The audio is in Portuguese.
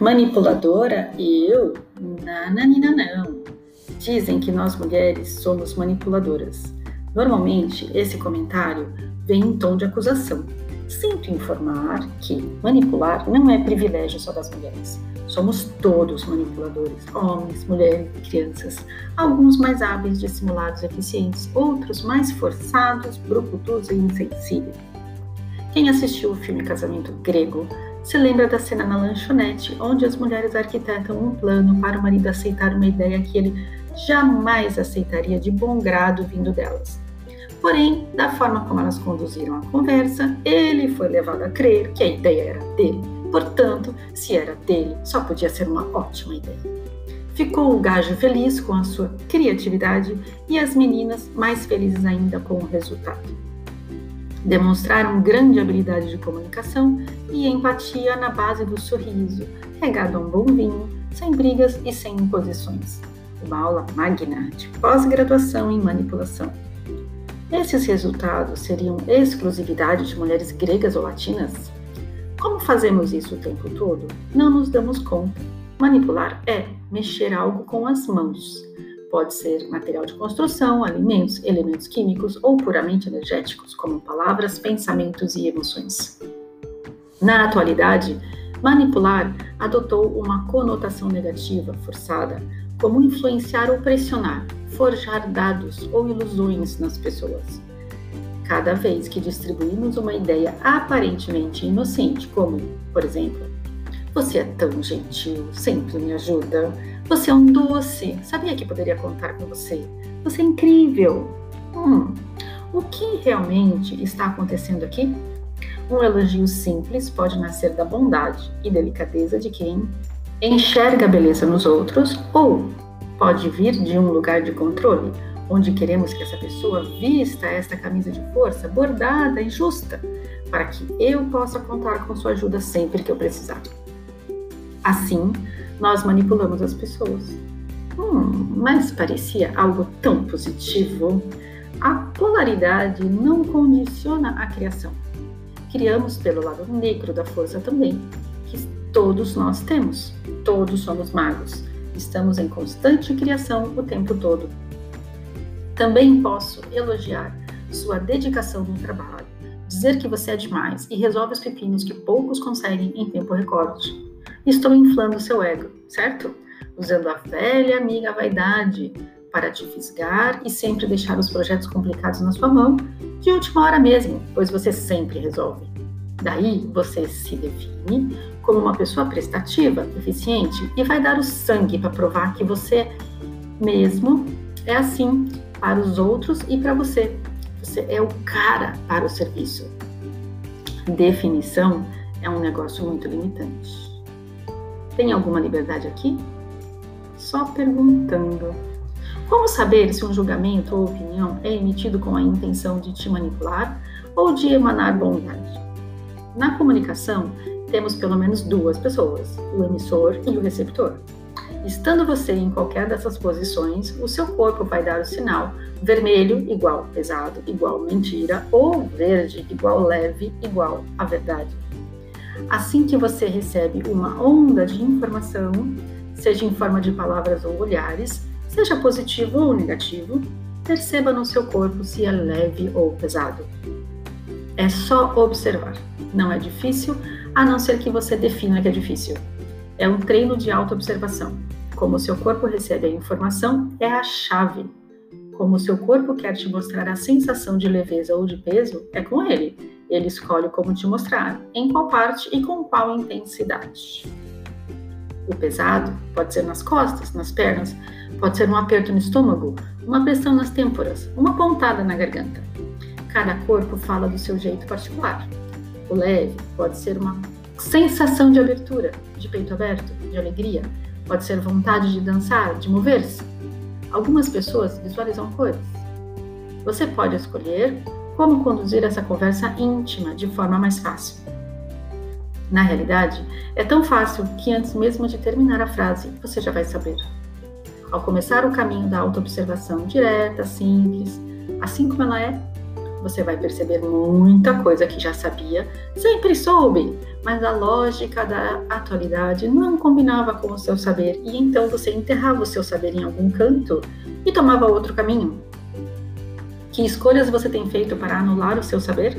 Manipuladora? Eu? Nananina não. Dizem que nós mulheres somos manipuladoras. Normalmente, esse comentário vem em tom de acusação. Sempre informar que manipular não é privilégio só das mulheres. Somos todos manipuladores, homens, mulheres e crianças. Alguns mais hábeis, dissimulados, eficientes, outros mais forçados, brucutus e insensíveis. Quem assistiu o filme Casamento Grego se lembra da cena na lanchonete, onde as mulheres arquitetam um plano para o marido aceitar uma ideia que ele jamais aceitaria de bom grado vindo delas. Porém, da forma como elas conduziram a conversa, ele foi levado a crer que a ideia era dele. Portanto, se era dele, só podia ser uma ótima ideia. Ficou o gajo feliz com a sua criatividade e as meninas mais felizes ainda com o resultado. Demonstraram grande habilidade de comunicação e empatia na base do sorriso, regado a um bom vinho, sem brigas e sem imposições. Uma aula magna de pós-graduação em manipulação. Esses resultados seriam exclusividade de mulheres gregas ou latinas? Como fazemos isso o tempo todo? Não nos damos conta. Manipular é mexer algo com as mãos. Pode ser material de construção, alimentos, elementos químicos ou puramente energéticos, como palavras, pensamentos e emoções. Na atualidade, manipular adotou uma conotação negativa, forçada, como influenciar ou pressionar, forjar dados ou ilusões nas pessoas. Cada vez que distribuímos uma ideia aparentemente inocente, como, por exemplo, você é tão gentil, sempre me ajuda, você é um doce, sabia que poderia contar com você? Você é incrível. Hum, o que realmente está acontecendo aqui? Um elogio simples pode nascer da bondade e delicadeza de quem enxerga a beleza nos outros ou pode vir de um lugar de controle, onde queremos que essa pessoa vista esta camisa de força bordada e justa, para que eu possa contar com sua ajuda sempre que eu precisar. Assim, nós manipulamos as pessoas. Hum, mas parecia algo tão positivo. A polaridade não condiciona a criação. Criamos pelo lado negro da força também, que todos nós temos. Todos somos magos. Estamos em constante criação o tempo todo. Também posso elogiar sua dedicação no trabalho, dizer que você é demais e resolve os pepinos que poucos conseguem em tempo recorde. Estou inflando seu ego, certo? Usando a velha amiga vaidade para te fisgar e sempre deixar os projetos complicados na sua mão, de última hora mesmo, pois você sempre resolve. Daí você se define como uma pessoa prestativa, eficiente e vai dar o sangue para provar que você mesmo é assim para os outros e para você. Você é o cara para o serviço. Definição é um negócio muito limitante. Tem alguma liberdade aqui? Só perguntando. Como saber se um julgamento ou opinião é emitido com a intenção de te manipular ou de emanar bondade? Na comunicação, temos pelo menos duas pessoas, o emissor e o receptor. Estando você em qualquer dessas posições, o seu corpo vai dar o sinal vermelho igual pesado, igual mentira, ou verde igual leve, igual a verdade. Assim que você recebe uma onda de informação, seja em forma de palavras ou olhares, seja positivo ou negativo, perceba no seu corpo se é leve ou pesado. É só observar. Não é difícil, a não ser que você defina que é difícil. É um treino de autoobservação. Como o seu corpo recebe a informação é a chave. Como o seu corpo quer te mostrar a sensação de leveza ou de peso, é com ele. Ele escolhe como te mostrar, em qual parte e com qual intensidade. O pesado pode ser nas costas, nas pernas, pode ser um aperto no estômago, uma pressão nas têmporas, uma pontada na garganta. Cada corpo fala do seu jeito particular. O leve pode ser uma sensação de abertura, de peito aberto, de alegria, pode ser vontade de dançar, de mover-se. Algumas pessoas visualizam cores. Você pode escolher como conduzir essa conversa íntima de forma mais fácil. Na realidade, é tão fácil que antes mesmo de terminar a frase, você já vai saber. Ao começar o caminho da autoobservação direta, simples, assim como ela é, você vai perceber muita coisa que já sabia, sempre soube, mas a lógica da atualidade não combinava com o seu saber e então você enterrava o seu saber em algum canto e tomava outro caminho. Que escolhas você tem feito para anular o seu saber?